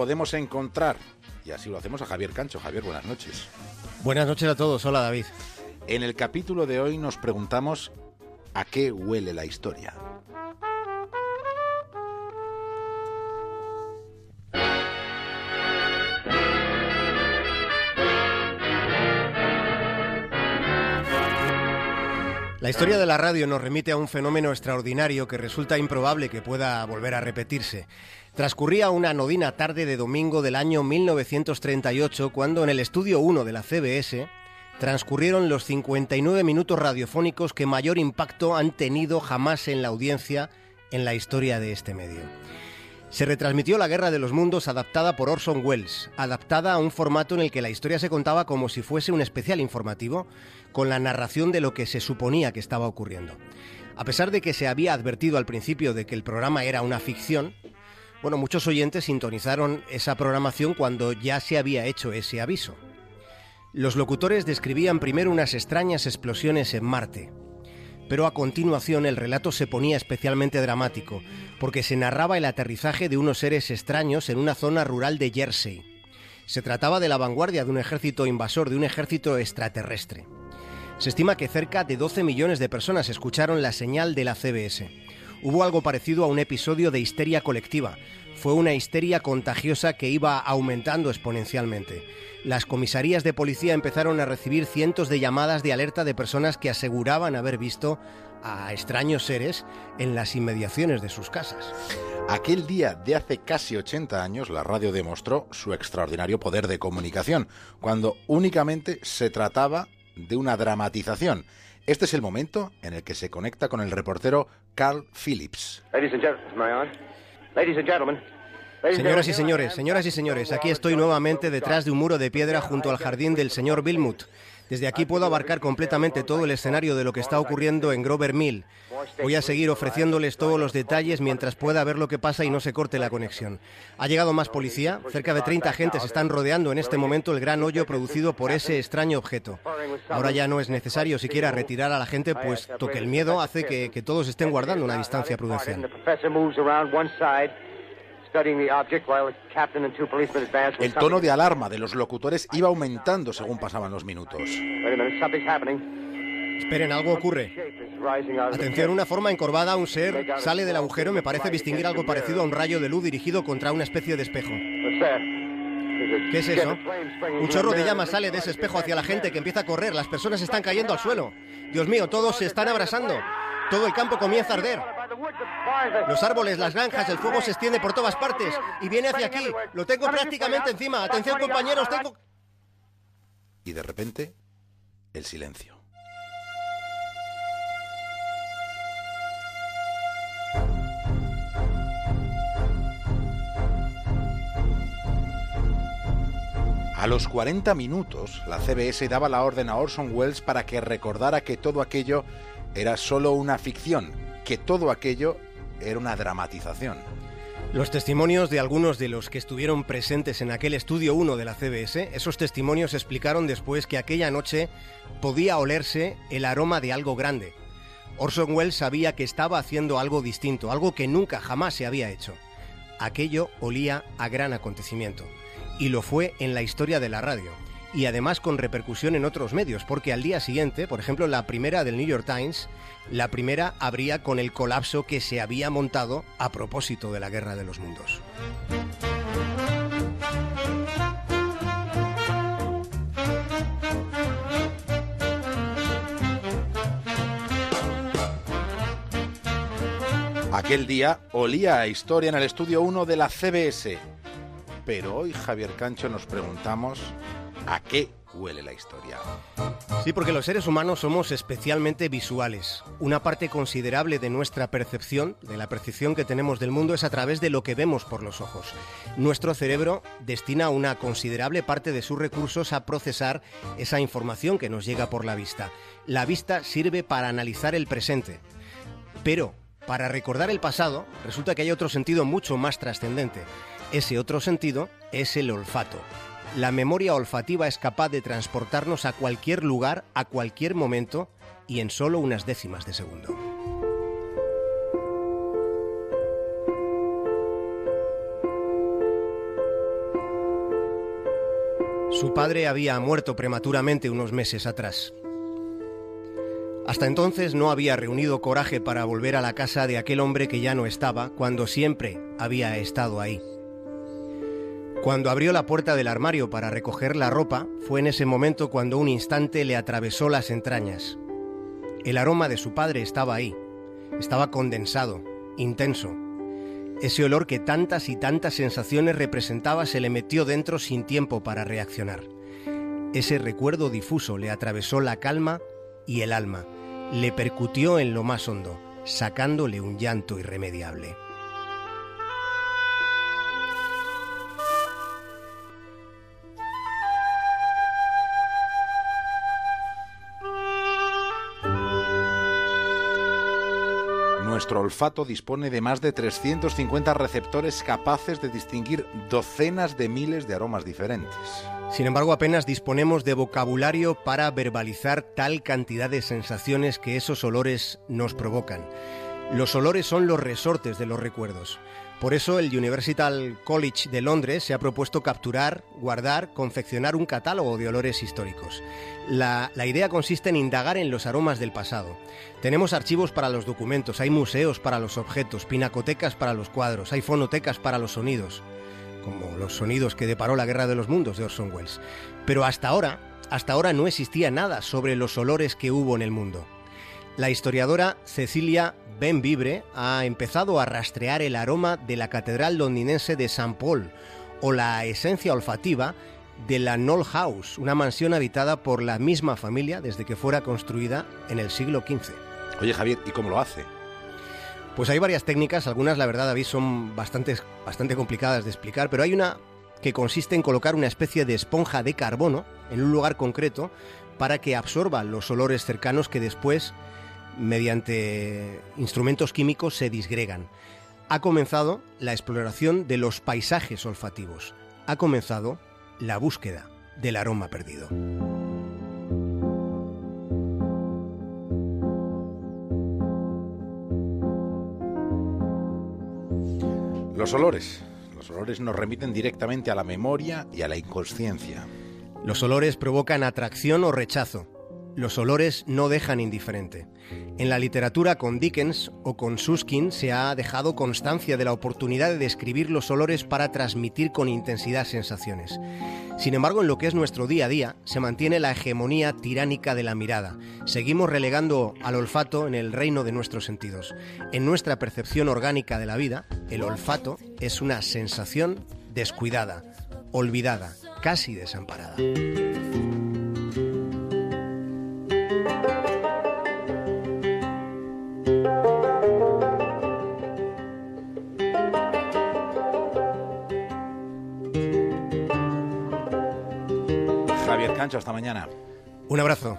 podemos encontrar. Y así lo hacemos a Javier Cancho. Javier, buenas noches. Buenas noches a todos. Hola, David. En el capítulo de hoy nos preguntamos a qué huele la historia. La historia de la radio nos remite a un fenómeno extraordinario que resulta improbable que pueda volver a repetirse. Transcurría una anodina tarde de domingo del año 1938 cuando en el estudio 1 de la CBS transcurrieron los 59 minutos radiofónicos que mayor impacto han tenido jamás en la audiencia en la historia de este medio. Se retransmitió La Guerra de los Mundos adaptada por Orson Welles, adaptada a un formato en el que la historia se contaba como si fuese un especial informativo, con la narración de lo que se suponía que estaba ocurriendo. A pesar de que se había advertido al principio de que el programa era una ficción, bueno, muchos oyentes sintonizaron esa programación cuando ya se había hecho ese aviso. Los locutores describían primero unas extrañas explosiones en Marte, pero a continuación el relato se ponía especialmente dramático, porque se narraba el aterrizaje de unos seres extraños en una zona rural de Jersey. Se trataba de la vanguardia de un ejército invasor, de un ejército extraterrestre. Se estima que cerca de 12 millones de personas escucharon la señal de la CBS. Hubo algo parecido a un episodio de histeria colectiva. Fue una histeria contagiosa que iba aumentando exponencialmente. Las comisarías de policía empezaron a recibir cientos de llamadas de alerta de personas que aseguraban haber visto a extraños seres en las inmediaciones de sus casas. Aquel día de hace casi 80 años, la radio demostró su extraordinario poder de comunicación, cuando únicamente se trataba de una dramatización. Este es el momento en el que se conecta con el reportero Carl Phillips. Señoras y señores, señoras y señores, aquí estoy nuevamente detrás de un muro de piedra junto al jardín del señor Bilmut. Desde aquí puedo abarcar completamente todo el escenario de lo que está ocurriendo en Grover Mill. Voy a seguir ofreciéndoles todos los detalles mientras pueda ver lo que pasa y no se corte la conexión. Ha llegado más policía, cerca de 30 agentes están rodeando en este momento el gran hoyo producido por ese extraño objeto. Ahora ya no es necesario siquiera retirar a la gente, puesto que el miedo hace que, que todos estén guardando una distancia prudencial. El tono de alarma de los locutores iba aumentando según pasaban los minutos. Esperen, algo ocurre. Atención, una forma encorvada, un ser sale del agujero. Me parece distinguir algo parecido a un rayo de luz dirigido contra una especie de espejo. ¿Qué es eso? Un chorro de llamas sale de ese espejo hacia la gente que empieza a correr. Las personas están cayendo al suelo. Dios mío, todos se están abrasando. Todo el campo comienza a arder. Los árboles, las granjas, el fuego se extiende por todas partes y viene hacia aquí. Lo tengo prácticamente encima. Atención, compañeros, tengo... Y de repente, el silencio. A los 40 minutos, la CBS daba la orden a Orson Welles para que recordara que todo aquello era solo una ficción, que todo aquello era una dramatización. Los testimonios de algunos de los que estuvieron presentes en aquel estudio 1 de la CBS, esos testimonios explicaron después que aquella noche podía olerse el aroma de algo grande. Orson Welles sabía que estaba haciendo algo distinto, algo que nunca jamás se había hecho. Aquello olía a gran acontecimiento y lo fue en la historia de la radio. Y además con repercusión en otros medios, porque al día siguiente, por ejemplo, la primera del New York Times, la primera habría con el colapso que se había montado a propósito de la Guerra de los Mundos. Aquel día olía a historia en el estudio 1 de la CBS. Pero hoy, Javier Cancho, nos preguntamos a qué huele la historia. Sí, porque los seres humanos somos especialmente visuales. Una parte considerable de nuestra percepción, de la percepción que tenemos del mundo, es a través de lo que vemos por los ojos. Nuestro cerebro destina una considerable parte de sus recursos a procesar esa información que nos llega por la vista. La vista sirve para analizar el presente. Pero, para recordar el pasado, resulta que hay otro sentido mucho más trascendente. Ese otro sentido es el olfato. La memoria olfativa es capaz de transportarnos a cualquier lugar, a cualquier momento y en solo unas décimas de segundo. Su padre había muerto prematuramente unos meses atrás. Hasta entonces no había reunido coraje para volver a la casa de aquel hombre que ya no estaba cuando siempre había estado ahí. Cuando abrió la puerta del armario para recoger la ropa, fue en ese momento cuando un instante le atravesó las entrañas. El aroma de su padre estaba ahí, estaba condensado, intenso. Ese olor que tantas y tantas sensaciones representaba se le metió dentro sin tiempo para reaccionar. Ese recuerdo difuso le atravesó la calma y el alma, le percutió en lo más hondo, sacándole un llanto irremediable. Nuestro olfato dispone de más de 350 receptores capaces de distinguir docenas de miles de aromas diferentes. Sin embargo, apenas disponemos de vocabulario para verbalizar tal cantidad de sensaciones que esos olores nos provocan. Los olores son los resortes de los recuerdos. Por eso el University College de Londres se ha propuesto capturar, guardar, confeccionar un catálogo de olores históricos. La, la, idea consiste en indagar en los aromas del pasado. Tenemos archivos para los documentos, hay museos para los objetos, pinacotecas para los cuadros, hay fonotecas para los sonidos, como los sonidos que deparó la Guerra de los Mundos de Orson Welles. Pero hasta ahora, hasta ahora no existía nada sobre los olores que hubo en el mundo. La historiadora Cecilia Benvibre ha empezado a rastrear el aroma de la catedral londinense de St. Paul o la esencia olfativa de la Knoll House, una mansión habitada por la misma familia desde que fuera construida en el siglo XV. Oye Javier, ¿y cómo lo hace? Pues hay varias técnicas, algunas la verdad David son bastante, bastante complicadas de explicar, pero hay una que consiste en colocar una especie de esponja de carbono en un lugar concreto para que absorba los olores cercanos que después mediante instrumentos químicos se disgregan. Ha comenzado la exploración de los paisajes olfativos. Ha comenzado la búsqueda del aroma perdido. Los olores. Los olores nos remiten directamente a la memoria y a la inconsciencia. Los olores provocan atracción o rechazo. Los olores no dejan indiferente. En la literatura con Dickens o con Suskin se ha dejado constancia de la oportunidad de describir los olores para transmitir con intensidad sensaciones. Sin embargo, en lo que es nuestro día a día, se mantiene la hegemonía tiránica de la mirada. Seguimos relegando al olfato en el reino de nuestros sentidos. En nuestra percepción orgánica de la vida, el olfato es una sensación descuidada, olvidada, casi desamparada. Cancho, hasta mañana. Un abrazo.